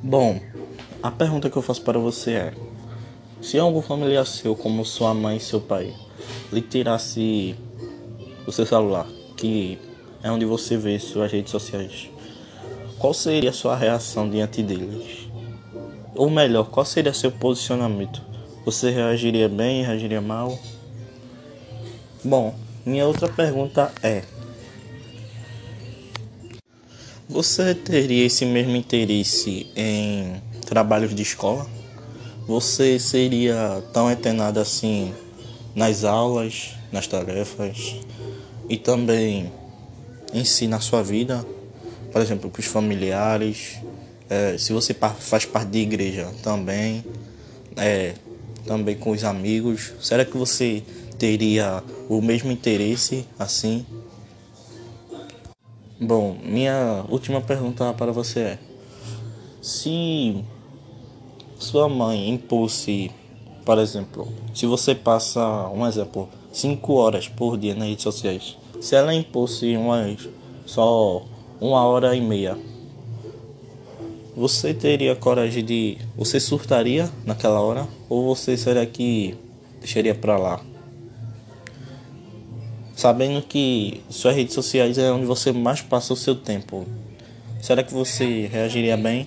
Bom, a pergunta que eu faço para você é: se algum familiar seu, como sua mãe e seu pai, lhe tirasse o seu celular, que é onde você vê suas redes sociais, qual seria a sua reação diante deles? Ou melhor, qual seria seu posicionamento? Você reagiria bem, reagiria mal? Bom, minha outra pergunta é: Você teria esse mesmo interesse em trabalhos de escola? Você seria tão antenado assim nas aulas, nas tarefas e também em si na sua vida? Por exemplo, com os familiares, é, se você faz parte de igreja também, é, também com os amigos, será que você teria o mesmo interesse assim? Bom, minha última pergunta para você é: se sua mãe impôs, por exemplo, se você passa, um exemplo, 5 horas por dia nas redes sociais, se ela impôs umas só uma hora e meia você teria coragem de. Você surtaria naquela hora? Ou você será que deixaria pra lá? Sabendo que suas redes sociais é onde você mais passa o seu tempo. Será que você reagiria bem?